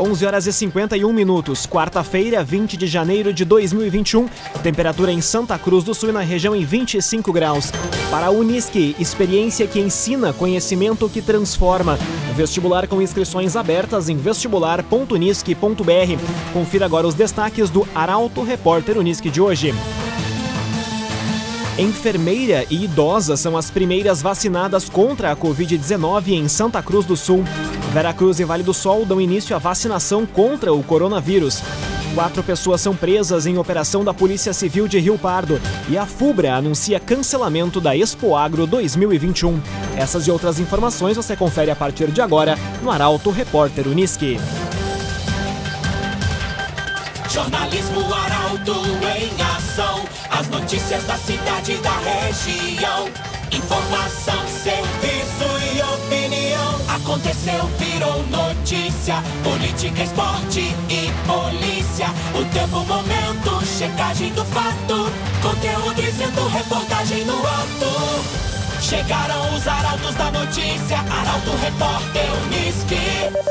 11 horas e 51 minutos, quarta-feira, 20 de janeiro de 2021. Temperatura em Santa Cruz do Sul e na região em 25 graus. Para a Unisque, experiência que ensina, conhecimento que transforma. Vestibular com inscrições abertas em vestibular.unisque.br. Confira agora os destaques do Arauto Repórter Unisque de hoje. Enfermeira e idosa são as primeiras vacinadas contra a Covid-19 em Santa Cruz do Sul. Veracruz e Vale do Sol dão início à vacinação contra o coronavírus. Quatro pessoas são presas em operação da Polícia Civil de Rio Pardo e a FUBRA anuncia cancelamento da Expo Agro 2021. Essas e outras informações você confere a partir de agora no Arauto Repórter Uniski. Jornalismo Arauto em ação. As notícias da cidade e da região. Informação, serviço. Aconteceu, virou notícia. Política, esporte e polícia. O tempo, momento, checagem do fato. Conteúdo dizendo, reportagem no ato. Chegaram os arautos da notícia. Arauto, repórter, Unisque.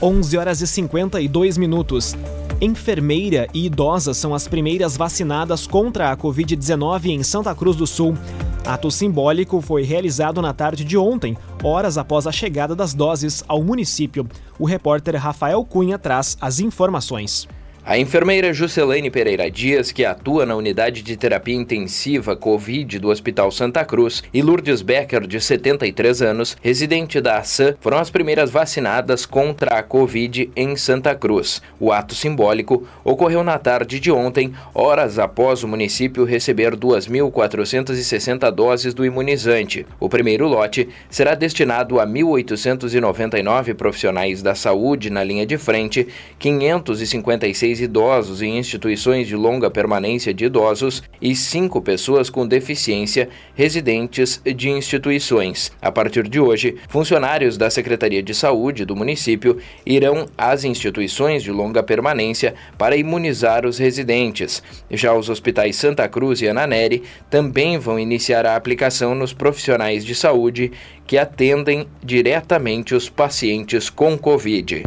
11 horas e 52 minutos. Enfermeira e idosa são as primeiras vacinadas contra a Covid-19 em Santa Cruz do Sul. Ato simbólico foi realizado na tarde de ontem, horas após a chegada das doses ao município. O repórter Rafael Cunha traz as informações. A enfermeira Juscelene Pereira Dias, que atua na unidade de terapia intensiva Covid do Hospital Santa Cruz, e Lourdes Becker, de 73 anos, residente da ASAM, foram as primeiras vacinadas contra a Covid em Santa Cruz. O ato simbólico ocorreu na tarde de ontem, horas após o município receber 2.460 doses do imunizante. O primeiro lote será destinado a 1.899 profissionais da saúde na linha de frente, 556 idosos em instituições de longa permanência de idosos e cinco pessoas com deficiência residentes de instituições. A partir de hoje, funcionários da Secretaria de Saúde do município irão às instituições de longa permanência para imunizar os residentes. Já os hospitais Santa Cruz e Ananeri também vão iniciar a aplicação nos profissionais de saúde que atendem diretamente os pacientes com Covid.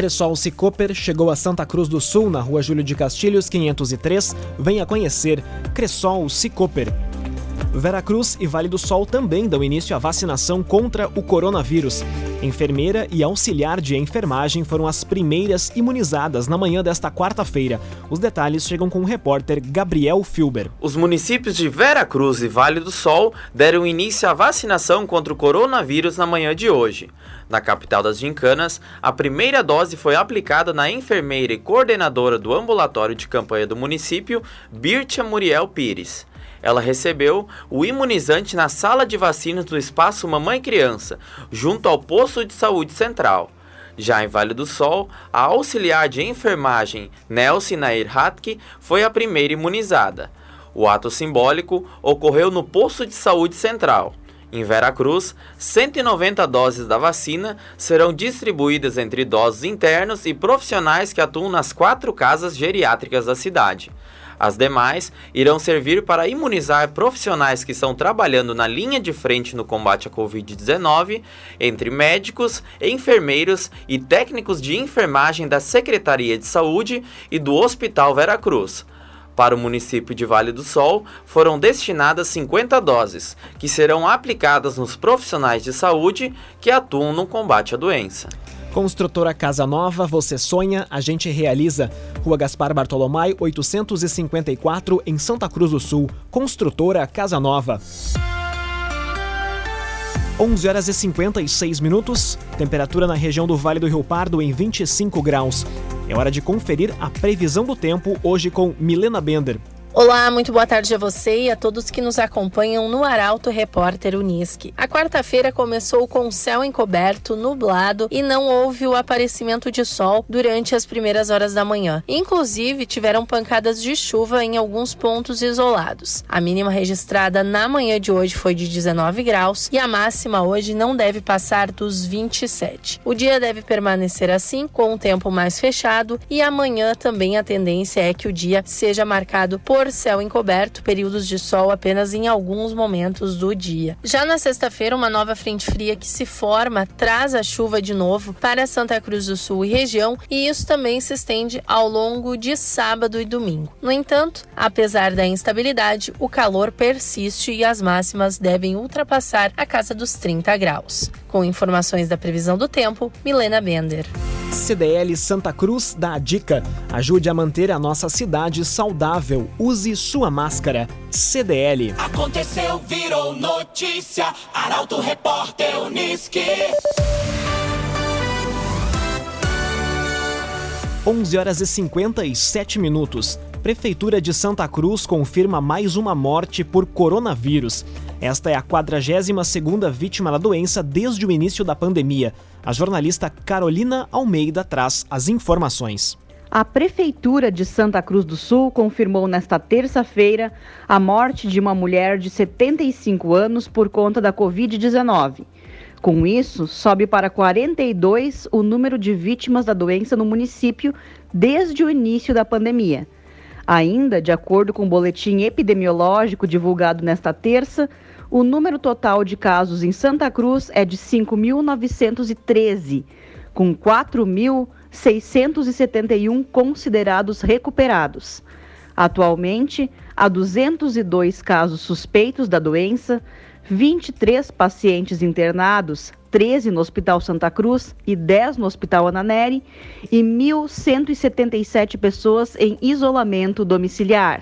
Cressol Cicoper chegou a Santa Cruz do Sul, na rua Júlio de Castilhos, 503. Venha conhecer Cressol Cicoper. Veracruz e Vale do Sol também dão início à vacinação contra o coronavírus. Enfermeira e auxiliar de enfermagem foram as primeiras imunizadas na manhã desta quarta-feira. Os detalhes chegam com o repórter Gabriel Filber. Os municípios de Veracruz e Vale do Sol deram início à vacinação contra o coronavírus na manhã de hoje. Na capital das Gincanas, a primeira dose foi aplicada na enfermeira e coordenadora do ambulatório de campanha do município, Birtia Muriel Pires. Ela recebeu o imunizante na sala de vacinas do espaço Mamãe Criança, junto ao posto de saúde central. Já em Vale do Sol, a auxiliar de enfermagem Nelson Nair Hatke foi a primeira imunizada. O ato simbólico ocorreu no posto de saúde central. Em Veracruz, 190 doses da vacina serão distribuídas entre idosos internos e profissionais que atuam nas quatro casas geriátricas da cidade. As demais irão servir para imunizar profissionais que estão trabalhando na linha de frente no combate à Covid-19, entre médicos, enfermeiros e técnicos de enfermagem da Secretaria de Saúde e do Hospital Veracruz. Para o município de Vale do Sol, foram destinadas 50 doses, que serão aplicadas nos profissionais de saúde que atuam no combate à doença. Construtora Casa Nova, você sonha, a gente realiza. Rua Gaspar Bartolomai, 854, em Santa Cruz do Sul. Construtora Casa Nova. 11 horas e 56 minutos. Temperatura na região do Vale do Rio Pardo em 25 graus. É hora de conferir a previsão do tempo hoje com Milena Bender. Olá, muito boa tarde a você e a todos que nos acompanham no Arauto Repórter Unisque. A quarta-feira começou com céu encoberto, nublado e não houve o aparecimento de sol durante as primeiras horas da manhã. Inclusive, tiveram pancadas de chuva em alguns pontos isolados. A mínima registrada na manhã de hoje foi de 19 graus e a máxima hoje não deve passar dos 27. O dia deve permanecer assim, com o tempo mais fechado, e amanhã também a tendência é que o dia seja marcado por por céu encoberto, períodos de sol apenas em alguns momentos do dia. Já na sexta-feira, uma nova frente fria que se forma traz a chuva de novo para Santa Cruz do Sul e região, e isso também se estende ao longo de sábado e domingo. No entanto, apesar da instabilidade, o calor persiste e as máximas devem ultrapassar a casa dos 30 graus. Com informações da previsão do tempo, Milena Bender. CDL Santa Cruz dá a dica: ajude a manter a nossa cidade saudável. Use sua máscara. CDL. Aconteceu, virou notícia. Arauto Repórter Uniski. 11 horas e 57 minutos. Prefeitura de Santa Cruz confirma mais uma morte por coronavírus. Esta é a 42ª vítima da doença desde o início da pandemia. A jornalista Carolina Almeida traz as informações. A Prefeitura de Santa Cruz do Sul confirmou nesta terça-feira a morte de uma mulher de 75 anos por conta da Covid-19. Com isso, sobe para 42 o número de vítimas da doença no município desde o início da pandemia. Ainda, de acordo com o boletim epidemiológico divulgado nesta terça, o número total de casos em Santa Cruz é de 5.913, com 4.671 considerados recuperados. Atualmente, há 202 casos suspeitos da doença, 23 pacientes internados, 13 no Hospital Santa Cruz e 10 no Hospital Ananeri, e 1.177 pessoas em isolamento domiciliar.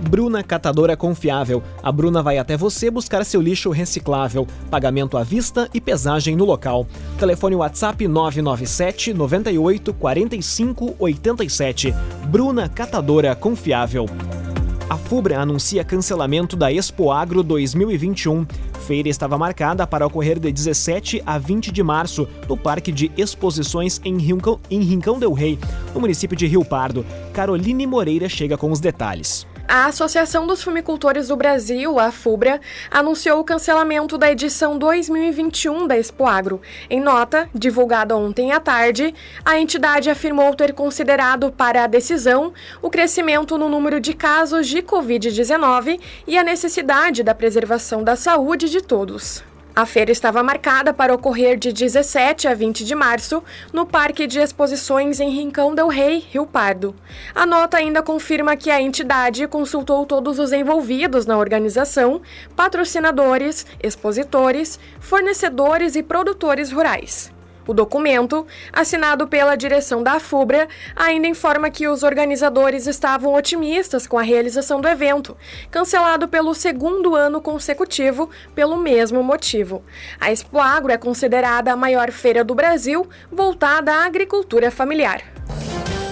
Bruna Catadora Confiável. A Bruna vai até você buscar seu lixo reciclável. Pagamento à vista e pesagem no local. Telefone WhatsApp 997 98 45 87. Bruna Catadora Confiável. A FUBRA anuncia cancelamento da Expo Agro 2021. Feira estava marcada para ocorrer de 17 a 20 de março no Parque de Exposições em Rincão, em Rincão del Rei, no município de Rio Pardo. Caroline Moreira chega com os detalhes. A Associação dos Fumicultores do Brasil, a FUBRA, anunciou o cancelamento da edição 2021 da Expo Agro. Em nota, divulgada ontem à tarde, a entidade afirmou ter considerado para a decisão o crescimento no número de casos de Covid-19 e a necessidade da preservação da saúde de todos. A feira estava marcada para ocorrer de 17 a 20 de março no Parque de Exposições em Rincão del Rei, Rio Pardo. A nota ainda confirma que a entidade consultou todos os envolvidos na organização, patrocinadores, expositores, fornecedores e produtores rurais. O documento, assinado pela direção da FUBRA, ainda informa que os organizadores estavam otimistas com a realização do evento, cancelado pelo segundo ano consecutivo pelo mesmo motivo. A Expo Agro é considerada a maior feira do Brasil voltada à agricultura familiar.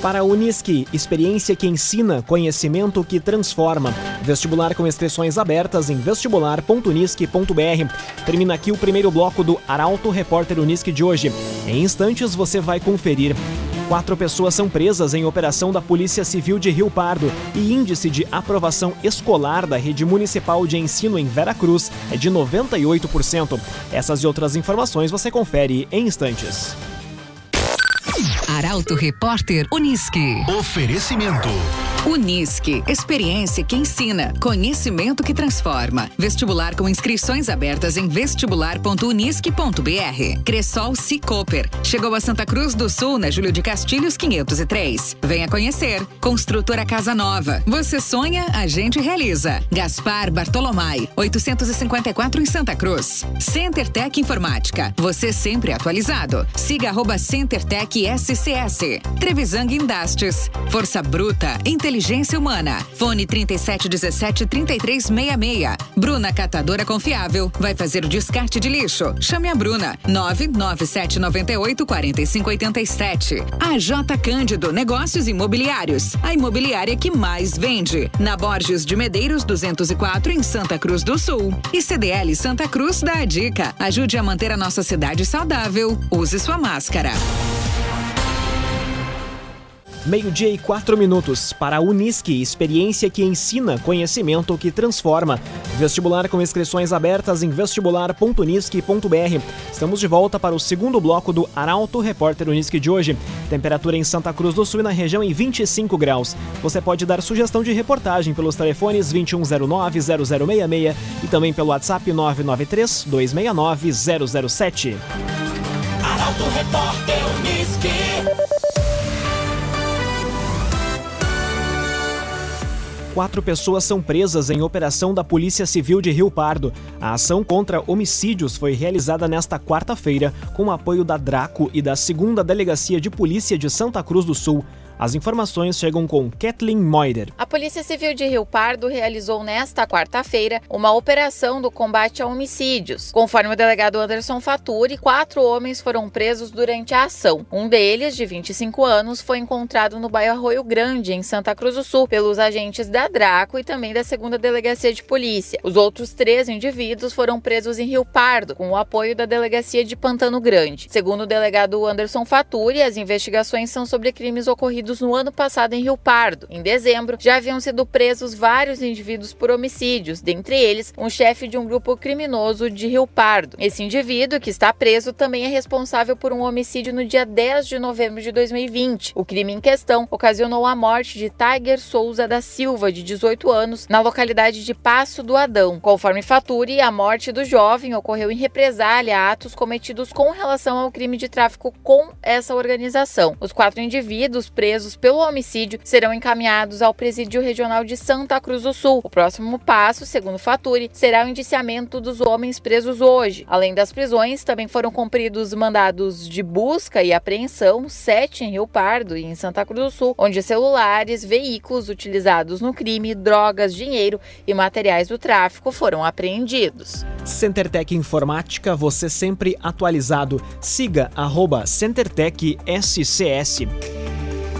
Para a Unisque, experiência que ensina, conhecimento que transforma. Vestibular com inscrições abertas em vestibular.unisque.br. Termina aqui o primeiro bloco do Arauto Repórter Unisque de hoje. Em instantes você vai conferir. Quatro pessoas são presas em operação da Polícia Civil de Rio Pardo e índice de aprovação escolar da rede municipal de ensino em Veracruz é de 98%. Essas e outras informações você confere em instantes. Arauto Repórter Unisque. Oferecimento. Unisque, experiência que ensina, conhecimento que transforma. Vestibular com inscrições abertas em vestibular.unisque.br. Cressol Cicoper. Chegou a Santa Cruz do Sul, na Júlio de Castilhos 503. Venha conhecer. Construtora Casa Nova. Você sonha, a gente realiza. Gaspar Bartolomai, 854 em Santa Cruz. CenterTech Informática. Você sempre atualizado. Siga arroba CenterTech SCS. Trevisan Indastes. Força Bruta, inteligência Inteligência Humana. Fone 3717 3366. Bruna Catadora Confiável. Vai fazer o descarte de lixo. Chame a Bruna. 99798 4587. A J Cândido Negócios Imobiliários. A imobiliária que mais vende. Na Borges de Medeiros 204 em Santa Cruz do Sul. E CDL Santa Cruz dá a dica. Ajude a manter a nossa cidade saudável. Use sua máscara. Meio-dia e quatro minutos para a Unisque, experiência que ensina, conhecimento que transforma. Vestibular com inscrições abertas em vestibular.unisque.br. Estamos de volta para o segundo bloco do Arauto Repórter Unisque de hoje. Temperatura em Santa Cruz do Sul e na região em 25 graus. Você pode dar sugestão de reportagem pelos telefones 2109-0066 e também pelo WhatsApp 993-269-007. Arauto Repórter Unisque. Quatro pessoas são presas em operação da Polícia Civil de Rio Pardo. A ação contra homicídios foi realizada nesta quarta-feira com o apoio da Draco e da Segunda Delegacia de Polícia de Santa Cruz do Sul. As informações chegam com Kathleen Moider. A Polícia Civil de Rio Pardo realizou nesta quarta-feira uma operação do combate a homicídios. Conforme o delegado Anderson Faturi, quatro homens foram presos durante a ação. Um deles, de 25 anos, foi encontrado no bairro Arroio Grande, em Santa Cruz do Sul, pelos agentes da Draco e também da segunda delegacia de polícia. Os outros três indivíduos foram presos em Rio Pardo, com o apoio da delegacia de Pantano Grande. Segundo o delegado Anderson Faturi, as investigações são sobre crimes ocorridos no ano passado em Rio Pardo. Em dezembro, já haviam sido presos vários indivíduos por homicídios, dentre eles um chefe de um grupo criminoso de Rio Pardo. Esse indivíduo, que está preso, também é responsável por um homicídio no dia 10 de novembro de 2020. O crime em questão ocasionou a morte de Tiger Souza da Silva, de 18 anos, na localidade de Passo do Adão. Conforme Faturi, a morte do jovem ocorreu em represália a atos cometidos com relação ao crime de tráfico com essa organização. Os quatro indivíduos presos presos pelo homicídio serão encaminhados ao Presídio Regional de Santa Cruz do Sul. O próximo passo, segundo Faturi, será o indiciamento dos homens presos hoje. Além das prisões, também foram cumpridos mandados de busca e apreensão, sete em Rio Pardo e em Santa Cruz do Sul, onde celulares, veículos utilizados no crime, drogas, dinheiro e materiais do tráfico foram apreendidos. CenterTech Informática, você sempre atualizado. Siga arroba CenterTech SCS.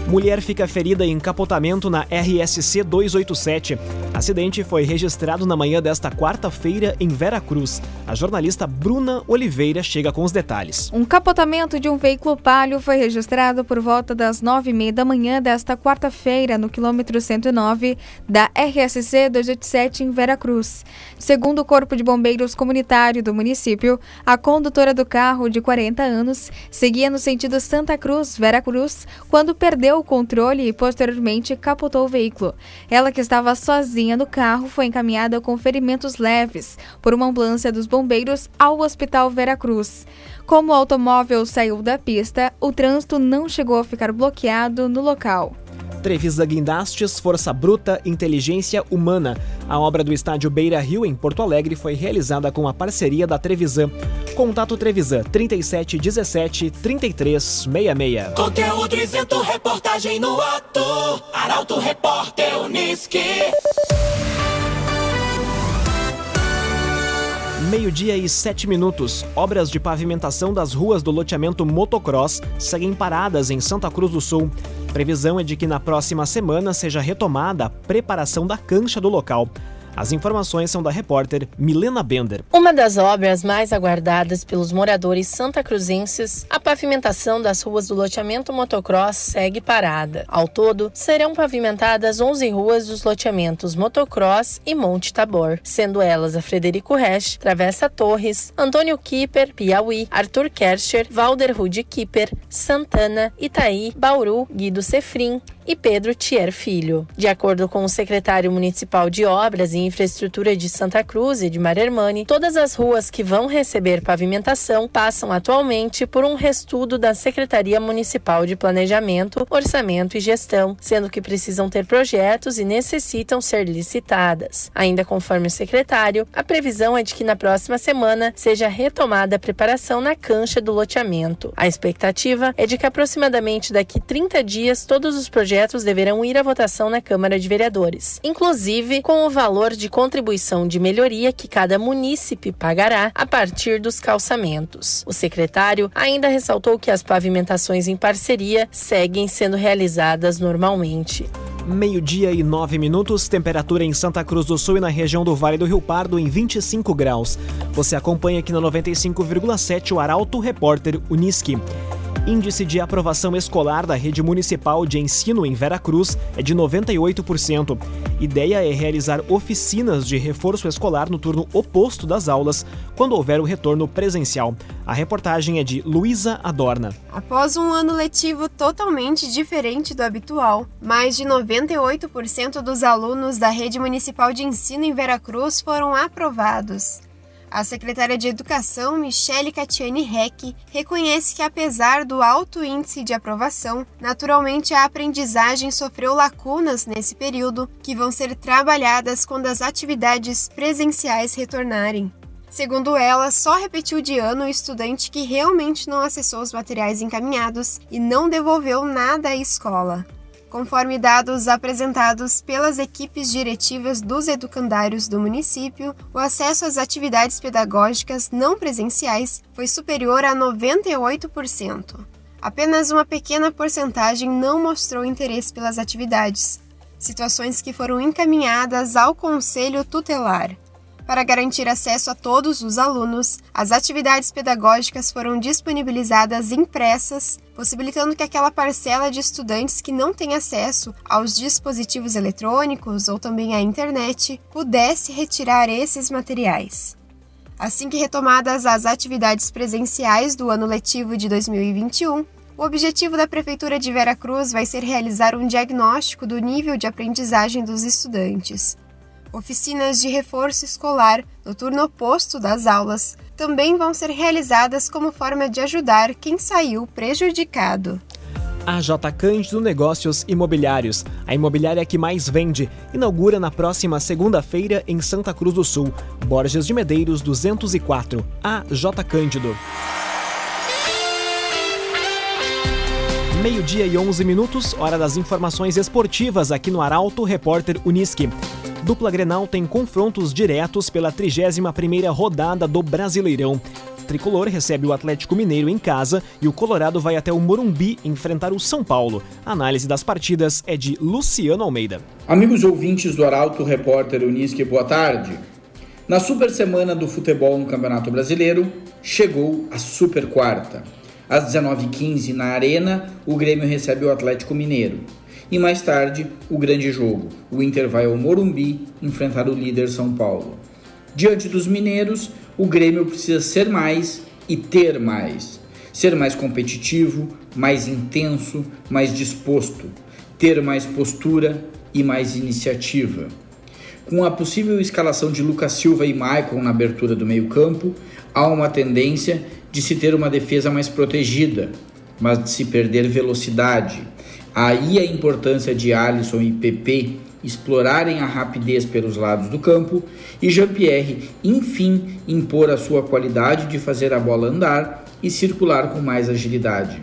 Mulher fica ferida em capotamento na RSC 287. Acidente foi registrado na manhã desta quarta-feira em Vera Cruz. A jornalista Bruna Oliveira chega com os detalhes. Um capotamento de um veículo palio foi registrado por volta das nove e meia da manhã desta quarta-feira no quilômetro 109 da RSC 287 em Vera Cruz. Segundo o Corpo de Bombeiros Comunitário do município, a condutora do carro, de 40 anos, seguia no sentido Santa Cruz-Vera Cruz quando perdeu o controle e posteriormente capotou o veículo. Ela, que estava sozinha no carro, foi encaminhada com ferimentos leves por uma ambulância dos bombeiros ao Hospital Veracruz. Como o automóvel saiu da pista, o trânsito não chegou a ficar bloqueado no local. Trevisa Guindastes, Força Bruta, Inteligência Humana. A obra do estádio Beira Rio, em Porto Alegre, foi realizada com a parceria da Trevisan. Contato Trevisan 37 17 33 66. Conteúdo isento, reportagem no ato. Arauto Repórter Unisque. Meio-dia e sete minutos. Obras de pavimentação das ruas do loteamento Motocross seguem paradas em Santa Cruz do Sul. Previsão é de que na próxima semana seja retomada a preparação da cancha do local. As informações são da repórter Milena Bender. Uma das obras mais aguardadas pelos moradores santacruzenses, a pavimentação das ruas do loteamento motocross segue parada. Ao todo, serão pavimentadas 11 ruas dos loteamentos Motocross e Monte Tabor, sendo elas a Frederico Resch, Travessa Torres, Antônio Kipper, Piauí, Arthur Kerscher, Valder Rude Kipper, Santana, Itaí, Bauru, Guido Sefrim, e Pedro Thier Filho. De acordo com o secretário municipal de Obras e Infraestrutura de Santa Cruz e de Marermani, todas as ruas que vão receber pavimentação passam atualmente por um restudo da Secretaria Municipal de Planejamento, Orçamento e Gestão, sendo que precisam ter projetos e necessitam ser licitadas. Ainda conforme o secretário, a previsão é de que na próxima semana seja retomada a preparação na cancha do loteamento. A expectativa é de que aproximadamente daqui 30 dias todos os projetos projetos deverão ir à votação na Câmara de Vereadores, inclusive com o valor de contribuição de melhoria que cada munícipe pagará a partir dos calçamentos. O secretário ainda ressaltou que as pavimentações em parceria seguem sendo realizadas normalmente. Meio-dia e nove minutos, temperatura em Santa Cruz do Sul e na região do Vale do Rio Pardo em 25 graus. Você acompanha aqui na 95,7 o Arauto Repórter Uniski. Índice de aprovação escolar da rede municipal de ensino em Veracruz é de 98%. Ideia é realizar oficinas de reforço escolar no turno oposto das aulas, quando houver o retorno presencial. A reportagem é de Luísa Adorna. Após um ano letivo totalmente diferente do habitual, mais de 98% dos alunos da rede municipal de ensino em Veracruz foram aprovados. A secretária de Educação, Michele Catiani Reck, reconhece que, apesar do alto índice de aprovação, naturalmente a aprendizagem sofreu lacunas nesse período que vão ser trabalhadas quando as atividades presenciais retornarem. Segundo ela, só repetiu de ano o estudante que realmente não acessou os materiais encaminhados e não devolveu nada à escola. Conforme dados apresentados pelas equipes diretivas dos educandários do município, o acesso às atividades pedagógicas não presenciais foi superior a 98%. Apenas uma pequena porcentagem não mostrou interesse pelas atividades, situações que foram encaminhadas ao Conselho Tutelar. Para garantir acesso a todos os alunos, as atividades pedagógicas foram disponibilizadas impressas, possibilitando que aquela parcela de estudantes que não tem acesso aos dispositivos eletrônicos ou também à internet pudesse retirar esses materiais. Assim que retomadas as atividades presenciais do ano letivo de 2021, o objetivo da Prefeitura de Vera Cruz vai ser realizar um diagnóstico do nível de aprendizagem dos estudantes. Oficinas de reforço escolar no turno oposto das aulas também vão ser realizadas como forma de ajudar quem saiu prejudicado. A J Cândido Negócios Imobiliários, a imobiliária que mais vende, inaugura na próxima segunda-feira em Santa Cruz do Sul, Borges de Medeiros 204. A J Cândido. Meio-dia e 11 minutos, hora das informações esportivas aqui no Arauto Repórter Uniski. Dupla Grenal tem confrontos diretos pela 31ª rodada do Brasileirão. O Tricolor recebe o Atlético Mineiro em casa e o Colorado vai até o Morumbi enfrentar o São Paulo. A análise das partidas é de Luciano Almeida. Amigos ouvintes do Arauto Repórter Unisque, boa tarde. Na super semana do futebol no Campeonato Brasileiro, chegou a Super Quarta. Às 19h15, na Arena, o Grêmio recebe o Atlético Mineiro. E mais tarde, o grande jogo. O Inter vai ao Morumbi enfrentar o líder São Paulo. Diante dos mineiros, o Grêmio precisa ser mais e ter mais. Ser mais competitivo, mais intenso, mais disposto. Ter mais postura e mais iniciativa. Com a possível escalação de Lucas Silva e Maicon na abertura do meio-campo, há uma tendência de se ter uma defesa mais protegida, mas de se perder velocidade Aí a importância de Alisson e PP explorarem a rapidez pelos lados do campo e Jean-Pierre, enfim, impor a sua qualidade de fazer a bola andar e circular com mais agilidade.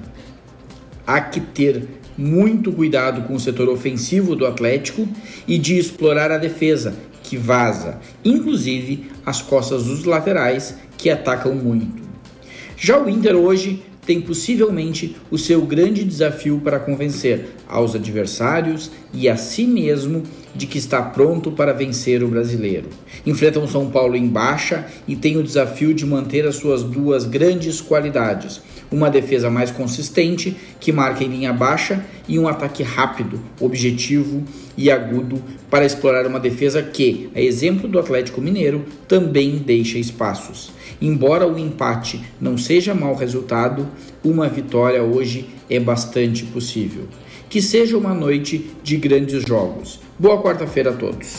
Há que ter muito cuidado com o setor ofensivo do Atlético e de explorar a defesa, que vaza, inclusive as costas dos laterais, que atacam muito. Já o Inter hoje tem possivelmente o seu grande desafio para convencer aos adversários e a si mesmo de que está pronto para vencer o brasileiro. Enfrenta o São Paulo em baixa e tem o desafio de manter as suas duas grandes qualidades: uma defesa mais consistente, que marca em linha baixa, e um ataque rápido, objetivo e agudo para explorar uma defesa que, a exemplo do Atlético Mineiro, também deixa espaços. Embora o empate não seja mau resultado, uma vitória hoje é bastante possível. Que seja uma noite de grandes jogos. Boa quarta-feira a todos.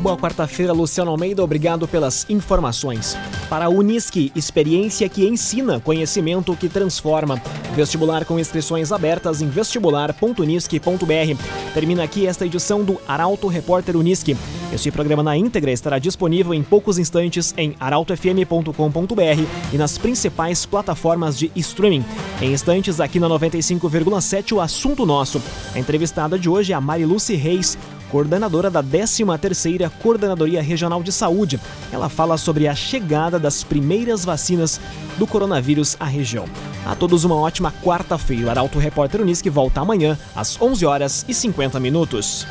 Boa quarta-feira, Luciano Almeida. Obrigado pelas informações. Para a Unisque, experiência que ensina, conhecimento que transforma. Vestibular com inscrições abertas em vestibular.unisque.br. Termina aqui esta edição do Arauto Repórter Unisque. Este programa na íntegra estará disponível em poucos instantes em arautofm.com.br e nas principais plataformas de streaming. Em instantes, aqui na 95,7, o assunto nosso. A entrevistada de hoje é a Mariluce Reis, coordenadora da 13ª Coordenadoria Regional de Saúde. Ela fala sobre a chegada das primeiras vacinas do coronavírus à região. A todos uma ótima quarta-feira. O Arauto Repórter Unisque volta amanhã às 11 horas e 50 minutos.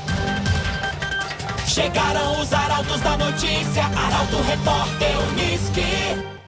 Chegaram os arautos da notícia, Arauto Repórter Unisque.